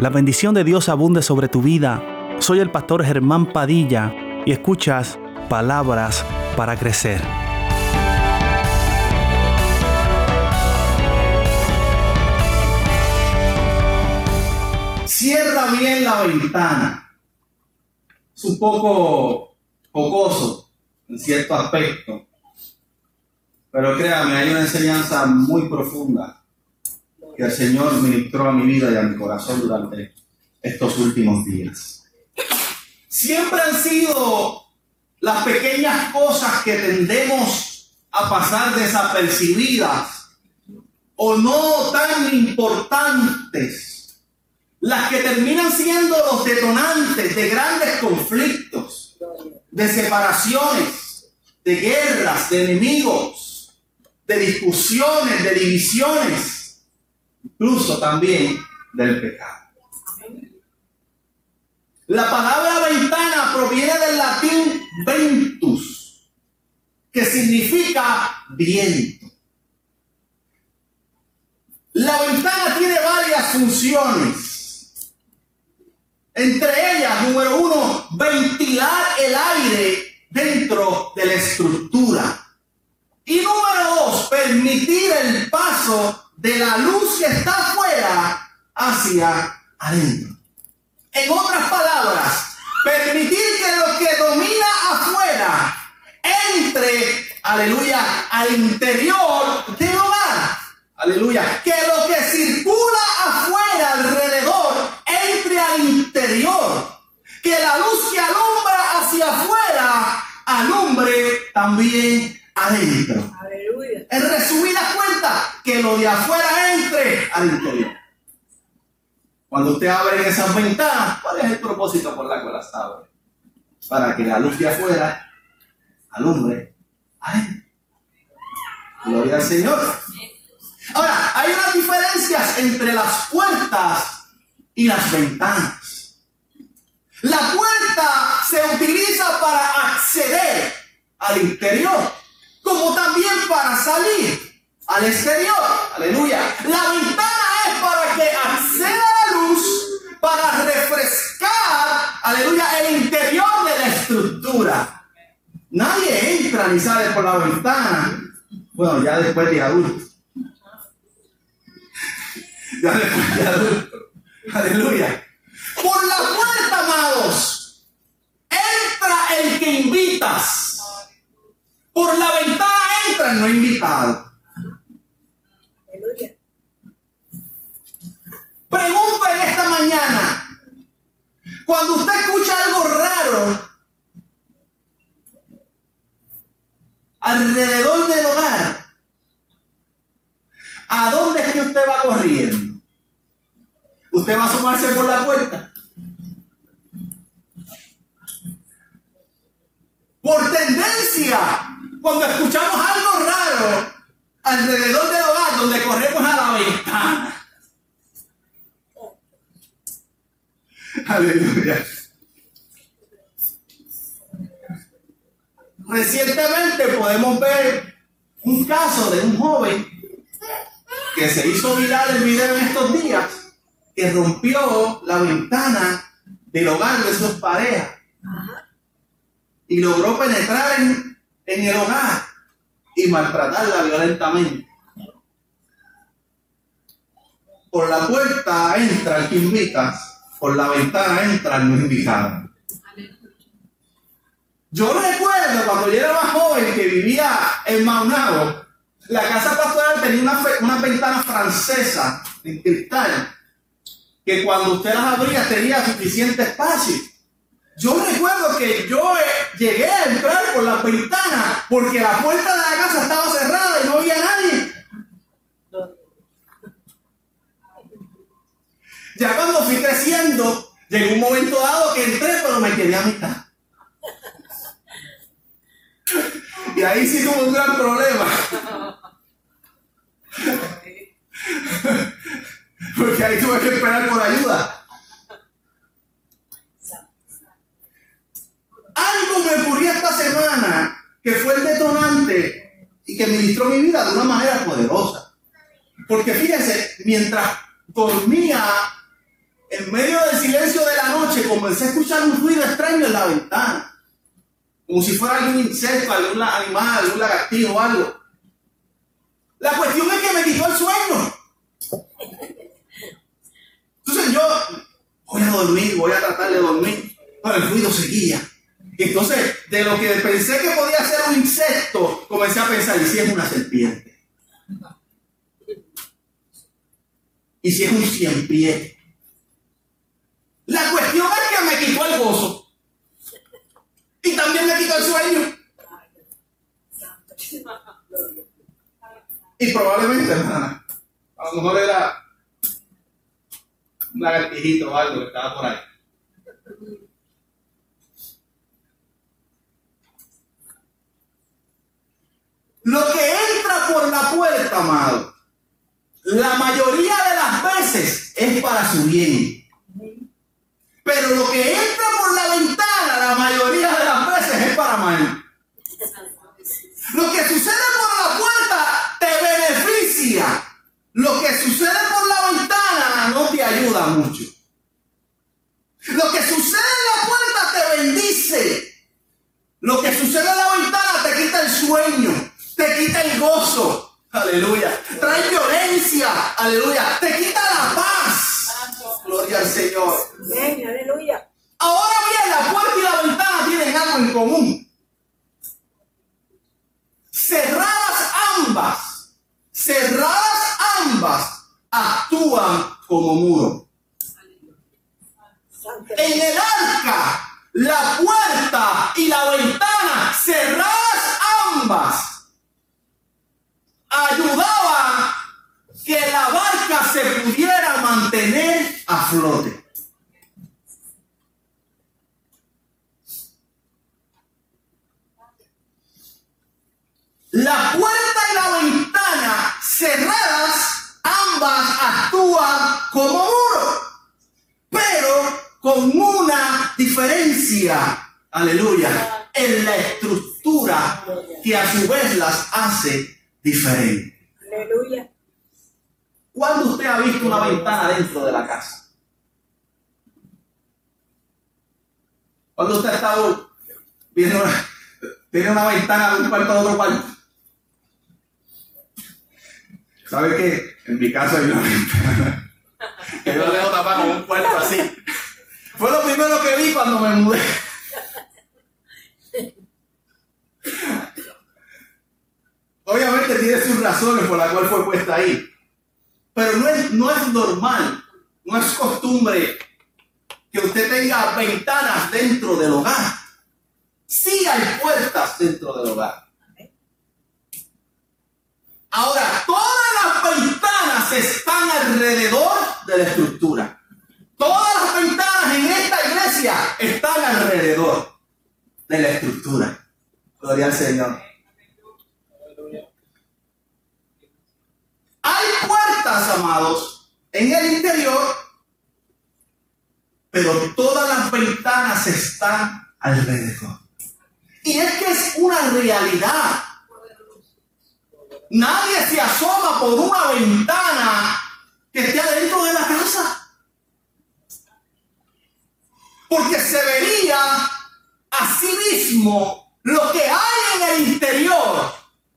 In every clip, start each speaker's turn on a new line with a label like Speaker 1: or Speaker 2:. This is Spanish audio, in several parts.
Speaker 1: La bendición de Dios abunde sobre tu vida. Soy el pastor Germán Padilla y escuchas palabras para crecer.
Speaker 2: Cierra bien la ventana. Es un poco jocoso en cierto aspecto. Pero créame, hay una enseñanza muy profunda que el Señor ministró a mi vida y a mi corazón durante estos últimos días. Siempre han sido las pequeñas cosas que tendemos a pasar desapercibidas o no tan importantes, las que terminan siendo los detonantes de grandes conflictos, de separaciones, de guerras, de enemigos de discusiones, de divisiones, incluso también del pecado. La palabra ventana proviene del latín ventus, que significa viento. La ventana tiene varias funciones. Entre ellas, número uno, ventilar el aire dentro de la estructura. Y número dos, permitir el paso de la luz que está afuera hacia adentro. En otras palabras, permitir que lo que domina afuera entre, aleluya, al interior del hogar. Aleluya. Que lo que circula afuera, alrededor, entre al interior. Que la luz que alumbra hacia afuera, alumbre también adentro. Aleluya. En resumida cuenta, que lo de afuera entre interior. Cuando usted abre esas ventanas, ¿cuál es el propósito por la cual las abre? Para que la luz de afuera alumbre adentro. Gloria al Señor. Ahora, hay unas diferencias entre las puertas y las ventanas. La puerta se utiliza para acceder al interior como también para salir al exterior. Aleluya. La ventana es para que acceda la luz, para refrescar, aleluya, el interior de la estructura. Nadie entra ni sale por la ventana. Bueno, ya después de adulto. Ya después de adulto. Aleluya. Por la puerta, amados, entra el que invitas. Por la ventana entra el no invitado. Pregunta en esta mañana. Cuando usted escucha algo raro alrededor del hogar, ¿a dónde es que usted va corriendo? ¿Usted va a asomarse por la puerta? Por tendencia, cuando escuchamos algo raro alrededor del hogar, donde corremos a la ventana. Aleluya. Recientemente podemos ver un caso de un joven que se hizo viral el video en estos días, que rompió la ventana del hogar de sus parejas y logró penetrar en, el hogar y maltratarla violentamente. Por la puerta entra el que por la ventana entra el no invitado. Yo recuerdo cuando yo era más joven que vivía en Maunabo, la casa pastoral tenía una, una ventana francesa en cristal, que cuando usted las abría tenía suficiente espacio. Yo recuerdo que yo eh, llegué a entrar por la ventana porque la puerta de la casa estaba cerrada y no había nadie. Ya cuando fui creciendo, llegó un momento dado que entré, pero me quedé a mitad. Y ahí sí tuve un gran problema. Porque ahí tuve que esperar por ayuda. Algo me ocurrió esta semana que fue el detonante y que ministró mi vida de una manera poderosa. Porque fíjense, mientras dormía en medio del silencio de la noche, comencé a escuchar un ruido extraño en la ventana. Como si fuera algún insecto, algún animal, algún lagartijo o algo. La cuestión es que me quitó el sueño. Entonces yo voy a dormir, voy a tratar de dormir, pero el ruido seguía. Entonces, de lo que pensé que podía ser un insecto, comencé a pensar, ¿y si es una serpiente? ¿Y si es un cien? La cuestión es que me quitó el gozo. Y también me quitó el sueño. Y probablemente, hermana, a lo mejor era un lagartijito o algo que estaba por ahí. Lo que entra por la puerta, amado, la mayoría de las veces es para su bien. Pero lo que entra por la ventana, la mayoría de las veces es para mal. Lo que sucede por la puerta te beneficia. Lo que sucede por la ventana no te ayuda mucho. Lo que sucede en la puerta te bendice. Lo que sucede en la ventana te quita el sueño, te quita el gozo. Aleluya. Trae violencia. Aleluya. Te quita la paz. Gloria al Señor.
Speaker 3: aleluya.
Speaker 2: Ahora bien, la puerta y la ventana tienen algo en común. Cerradas ambas, cerradas ambas, actúan como muro. En el arca, la puerta y la ventana, cerradas ambas, ayudaban que la barca se pudiera mantener a flote. La puerta y la ventana cerradas, ambas actúan como muro, pero con una diferencia, aleluya, en la estructura que a su vez las hace diferentes.
Speaker 3: Aleluya.
Speaker 2: ¿Cuándo usted ha visto una ventana dentro de la casa? ¿Cuándo usted ha estado viendo una, tiene una ventana de un cuarto a otro cuarto? ¿Sabe qué? En mi casa hay una ventana. Que yo la dejo tapar con un cuarto así. Fue lo primero que vi cuando me mudé. Obviamente tiene sus razones por las cuales fue puesta ahí. Pero no es, no es normal, no es costumbre que usted tenga ventanas dentro del hogar. Sí hay puertas dentro del hogar. Ahora, todas las ventanas están alrededor de la estructura. Todas las ventanas en esta iglesia están alrededor de la estructura. Gloria al Señor. Hay puertas, amados, en el interior, pero todas las ventanas están alrededor. Y es que es una realidad. Nadie se asoma por una ventana que esté adentro de la casa. Porque se vería a sí mismo lo que hay en el interior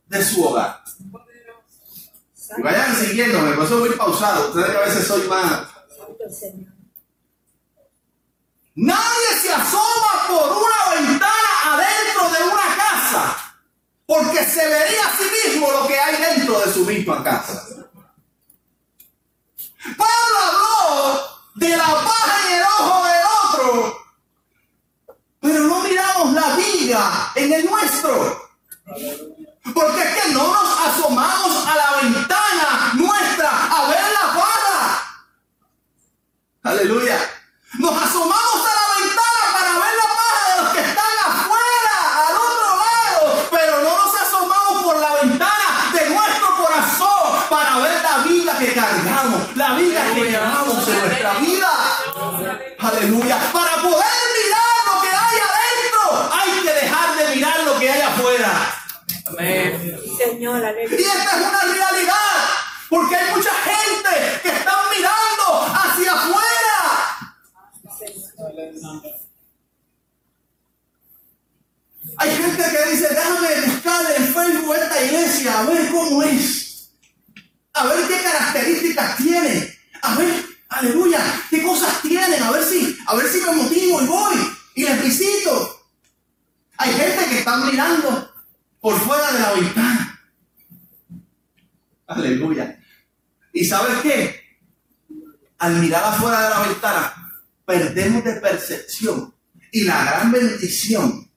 Speaker 2: de su hogar. Vayan siguiéndome, por eso voy pausado. Ustedes que a veces soy más. Nadie se asoma por una ventana adentro de una casa porque se vería a sí mismo lo que hay dentro de su misma casa. Pablo habló de la paja en el ojo del pero no miramos la viga en el nuestro. Porque es que no Aleluya. ¿Y sabes qué? Al mirar afuera de la ventana, perdemos de percepción y la gran bendición,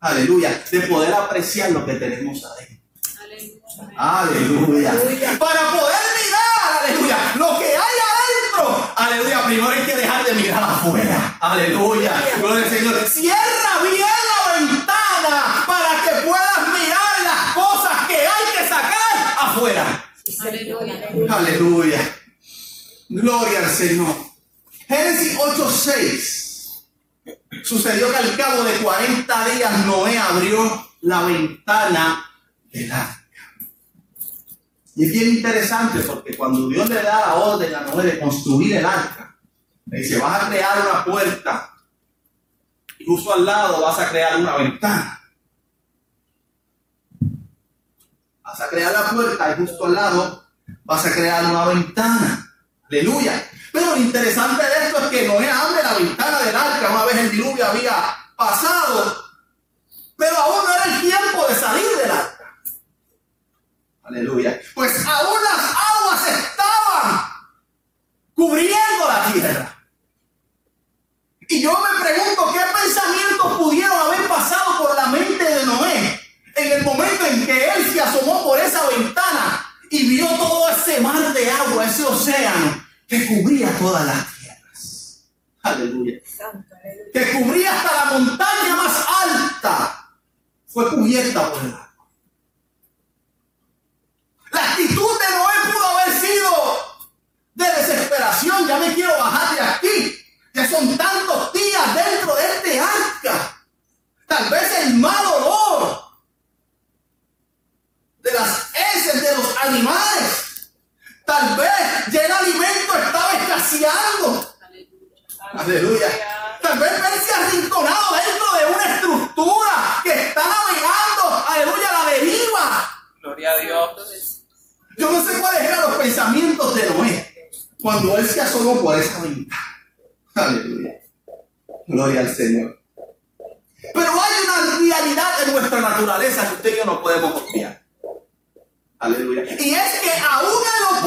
Speaker 2: aleluya, de poder apreciar lo que tenemos adentro. Aleluya. aleluya. Para poder mirar, aleluya, lo que hay adentro. Aleluya, primero hay que dejar de mirar afuera. Aleluya. Gloria al Señor. Cierra bien la ventana para que puedas mirar las cosas que hay que sacar afuera. Aleluya. Gloria al Señor. Génesis 8:6. Sucedió que al cabo de 40 días Noé abrió la ventana del arca. Y es bien interesante porque cuando Dios le da la orden a Noé de construir el arca, le dice, vas a crear una puerta y justo al lado vas a crear una ventana. Vas a crear la puerta y justo al lado vas a crear una ventana. Aleluya. Pero lo interesante de esto es que Noé abre la ventana del arca una vez el diluvio había pasado, pero aún no era el tiempo de salir del arca. Aleluya. Pues aún las aguas estaban cubriendo la tierra. Y yo me pregunto qué pensamientos pudieron haber pasado por la mente de Noé en el momento en que él se asomó por esa ventana y vio todo ese mar de agua, ese océano que cubría todas las tierras. Aleluya. Que cubría hasta la montaña más alta. Fue cubierta por el agua. La actitud de Noé pudo haber sido de desesperación. Ya me quiero bajar de aquí. Ya son tantos días dentro de este arca. Tal vez el mal olor de las heces de los animales. Tal vez ya el alimento estaba escaseando. Aleluya. Tal vez verse arrinconado dentro de una estructura que está navegando, aleluya, la deriva.
Speaker 4: Gloria a Dios.
Speaker 2: Yo no sé cuáles eran los pensamientos de Noé cuando él se asomó por esa ventana. Aleluya. Gloria al Señor. Pero hay una realidad en nuestra naturaleza que usted y yo no podemos. Y es que aún en lo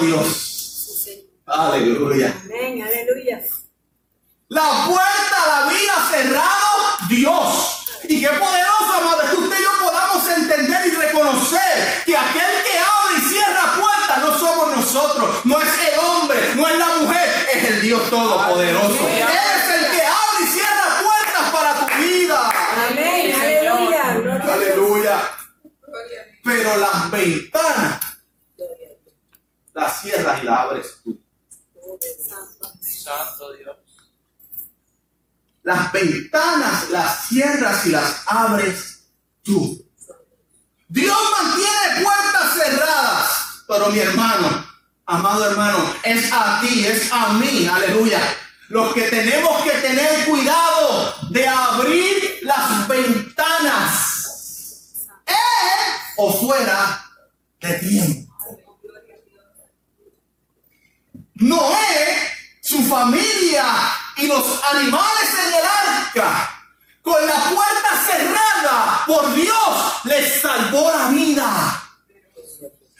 Speaker 4: Dios.
Speaker 2: Las ventanas las cierras y las abres tú. Dios mantiene puertas cerradas. Pero mi hermano, amado hermano, es a ti, es a mí, aleluya. Los que tenemos que tener cuidado de abrir las ventanas. En o fuera de tiempo. Noé, su familia y los animales en el arca, con la puerta cerrada por Dios, les salvó la vida.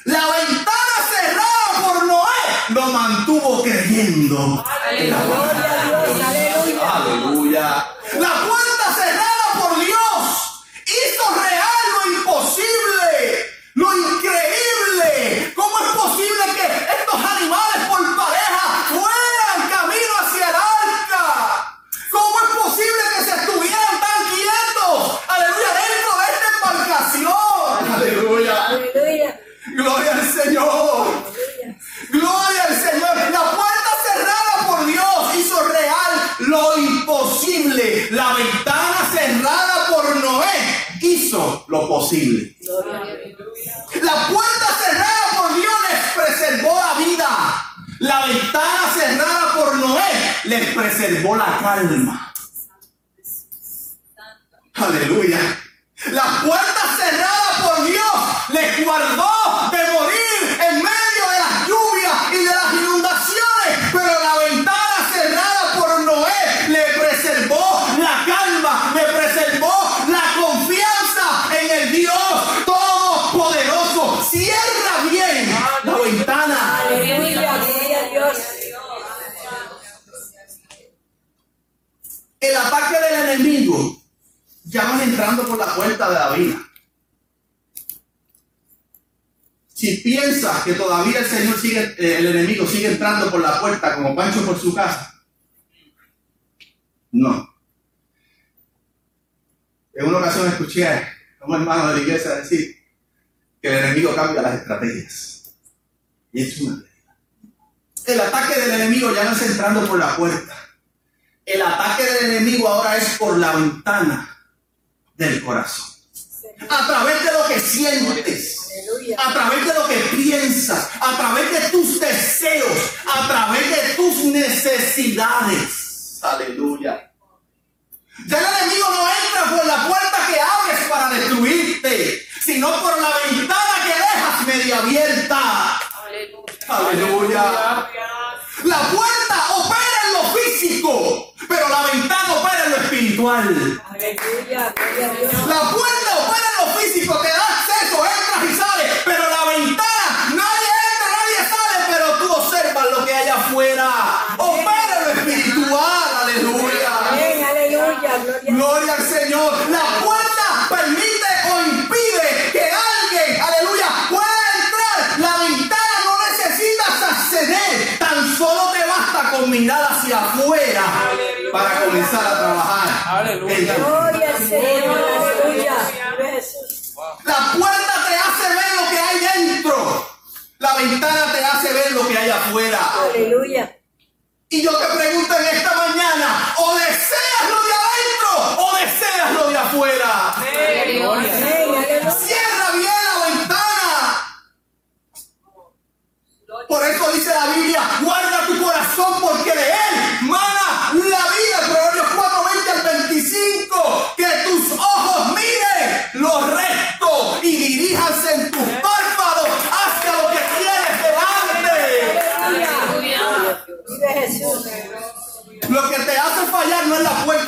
Speaker 2: La ventana cerrada por Noé lo mantuvo creyendo. en la
Speaker 3: Gloria a Dios, aleluya.
Speaker 2: Aleluya. La preservó la calma. Que todavía el Señor sigue, eh, el enemigo sigue entrando por la puerta como Pancho por su casa, no. En una ocasión escuché a un hermano de la iglesia decir que el enemigo cambia las estrategias. Y es una realidad. El ataque del enemigo ya no es entrando por la puerta. El ataque del enemigo ahora es por la ventana del corazón. A través de lo que sientes, a través de lo que piensas, a través de tus deseos, a través de tus necesidades. Aleluya. Ya el enemigo no entra por la puerta que abres para destruirte, sino por la ventana que dejas media abierta. Aleluya. La puerta opera en lo físico, pero la ventana opera en lo espiritual.
Speaker 3: Aleluya, gloria a Dios.
Speaker 2: La puerta opera te da acceso, entras y sales, pero la ventana, nadie entra, nadie sale, pero tú observas lo que hay afuera. Opera lo espiritual, aleluya.
Speaker 3: Amén, aleluya, gloria
Speaker 2: al Señor. La puerta permite o impide que alguien, aleluya, pueda entrar. La ventana no necesitas acceder. Tan solo te basta con mirar hacia afuera para comenzar a trabajar.
Speaker 4: Aleluya.
Speaker 3: Gloria al Señor, aleluya. Jesús.
Speaker 2: Ventana te hace ver lo que hay afuera.
Speaker 3: Aleluya.
Speaker 2: Y yo te pregunto en esta mañana, o deseas lo de adentro o deseas lo de afuera.
Speaker 3: Aleluya.
Speaker 2: Cierra bien la ventana. Por eso dice la Biblia, guarda tu corazón porque de él mana la vida. Proverbios 4, 20 al 25. Que tus ojos miren lo recto y diríjanse en tus Lo que te hace fallar no es la puerta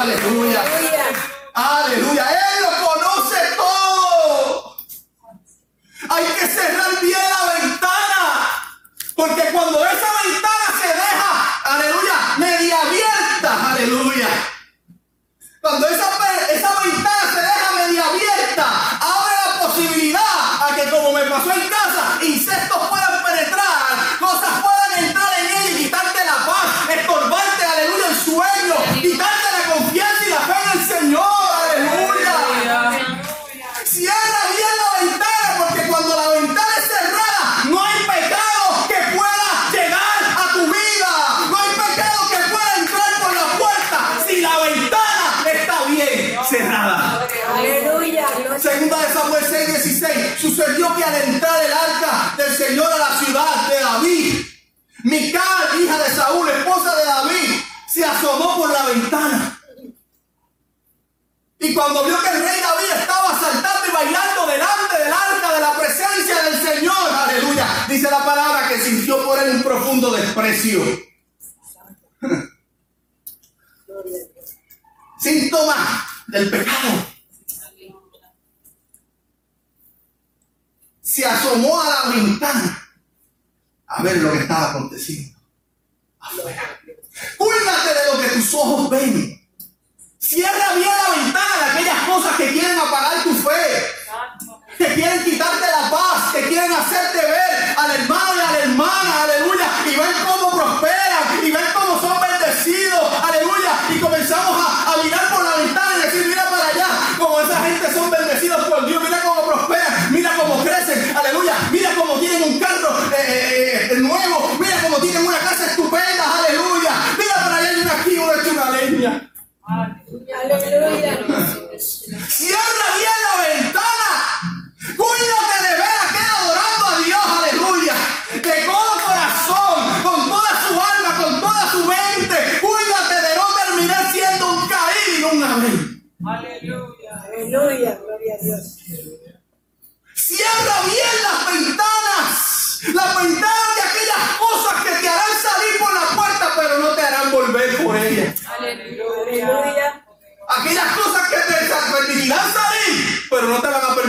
Speaker 3: Aleluya.
Speaker 4: Aleluya.
Speaker 2: Él lo conoce todo. Hay que cerrar bien la ventana. Porque cuando esa ventana se deja, aleluya, media abierta, aleluya. Cuando esa, esa ventana se deja media abierta, abre la posibilidad a que como me pasó en casa, insectos Sucedió que al entrar el arca del Señor a la ciudad de David, Mical, hija de Saúl, esposa de David, se asomó por la ventana. Y cuando vio que el rey David estaba saltando y bailando delante del arca de la presencia del Señor, aleluya, dice la palabra que sintió por él un profundo desprecio. Síntoma del pecado. Se asomó a la ventana a ver lo que estaba aconteciendo afuera. Cuídate de lo que tus ojos ven. Cierra bien la ventana de aquellas cosas que quieren apagar tu fe, que quieren quitarte la paz, que quieren hacerte ver al hermano y a la hermana, aleluya, y ver cómo prosperan, y ver cómo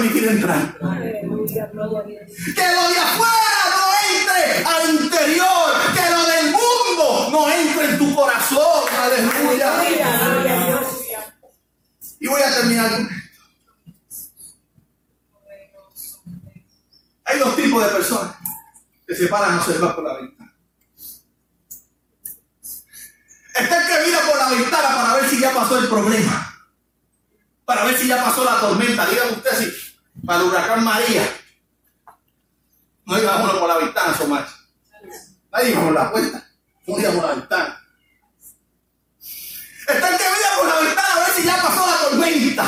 Speaker 2: permitir entrar. Que lo de afuera no entre al interior. Que lo del mundo no entre en tu corazón. Aleluya. Y voy a terminar con esto. Hay dos tipos de personas que se paran a observar por la ventana. Está el que mira por la ventana para ver si ya pasó el problema. Para ver si ya pasó la tormenta. Dígame usted si para el huracán María. No uno por la ventana, Somach. Nadie iba por la puerta. Uno iba por la ventana. Está el que mira por la ventana a ver si ya pasó la tormenta.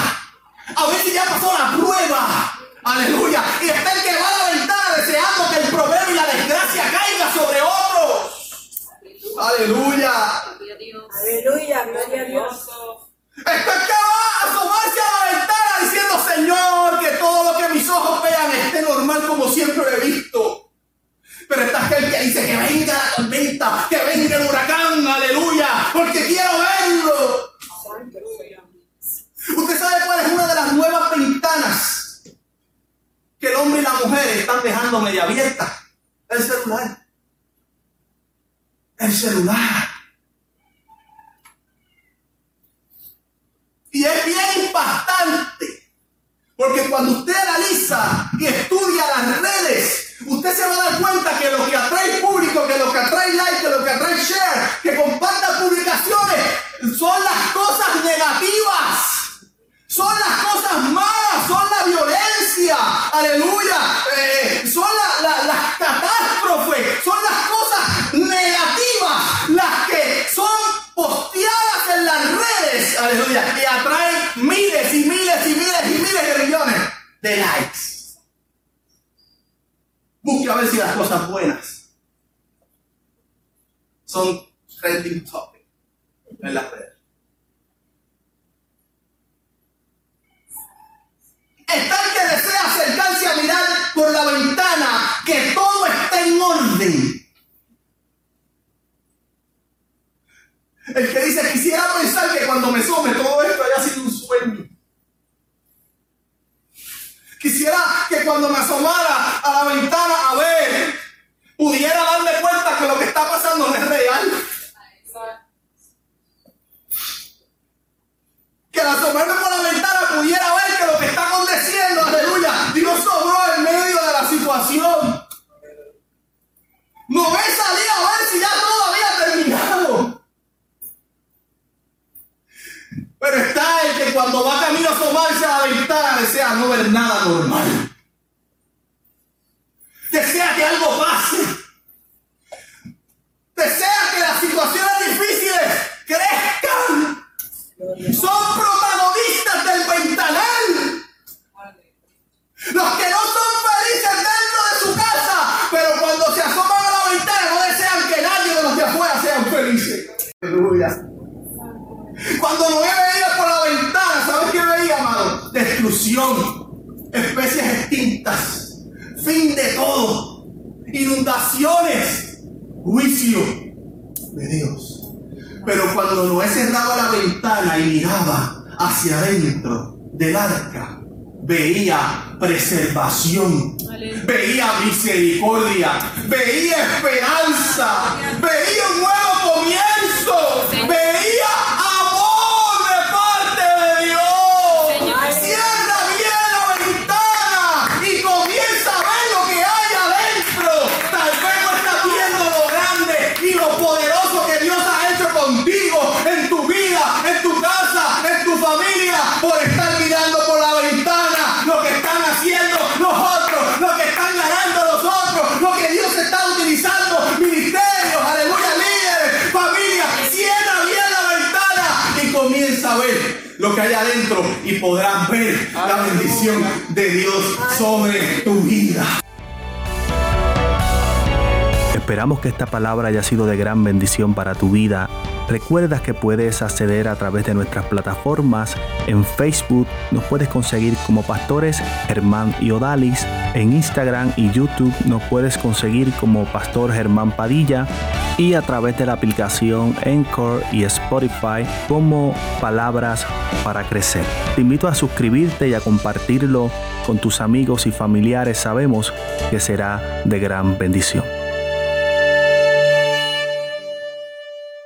Speaker 2: A ver si ya pasó la prueba. Aleluya. Y está el que va a la ventana deseando que el problema y la desgracia caiga sobre otros. Aleluya.
Speaker 3: Aleluya. Gloria a Dios.
Speaker 2: Está el que vean esté normal como siempre lo he visto. Pero está aquel que dice que venga la tormenta, que venga el huracán, aleluya, porque quiero verlo. ¿Usted sabe cuál es una de las nuevas ventanas que el hombre y la mujer están dejando media abierta? El celular. El celular. Y es bien impactante. Porque cuando usted analiza y estudia las redes, usted se va a dar cuenta que lo que atrae público, que lo que atrae like, que lo que atrae share, que comparta publicaciones, son las cosas negativas. Son las cosas malas, son la violencia, aleluya, de likes. Busque a ver si las cosas buenas son trending topic en las redes. Está el que desea acercarse a mirar por la ventana que todo está en orden. El que dice, quisiera pensar que cuando me some todo esto haya sido un sueño. Quisiera que cuando me asomara a la ventana a ver, pudiera darme cuenta que lo que está pasando no es real. Que al asomarme por la ventana pudiera ver que lo que está aconteciendo, aleluya, Dios sobró en medio de la situación. No me salí a ver si ya todo había terminado. Pero está el que cuando va camino a asomarse a la ventana desea no ver nada normal. Desea que algo pase. Desea que las situaciones difíciles crezcan. Son protagonistas del ventanal. Los que no son felices dentro de su casa, pero cuando se asoman a la ventana no desean que nadie de los de afuera sean felices. Aleluya. Cuando Noé veía por la ventana, ¿sabes qué veía, Destrucción, especies extintas, fin de todo, inundaciones, juicio de Dios. Pero cuando Noé cerraba la ventana y miraba hacia adentro del arca, veía preservación, veía misericordia, veía esperanza, veía un nuevo comienzo, adentro y podrás ver la bendición de Dios sobre tu vida.
Speaker 1: Esperamos que esta palabra haya sido de gran bendición para tu vida. Recuerda que puedes acceder a través de nuestras plataformas. En Facebook nos puedes conseguir como pastores Germán y Odalis. En Instagram y YouTube nos puedes conseguir como Pastor Germán Padilla. Y a través de la aplicación Encore y Spotify como Palabras para Crecer. Te invito a suscribirte y a compartirlo con tus amigos y familiares. Sabemos que será de gran bendición.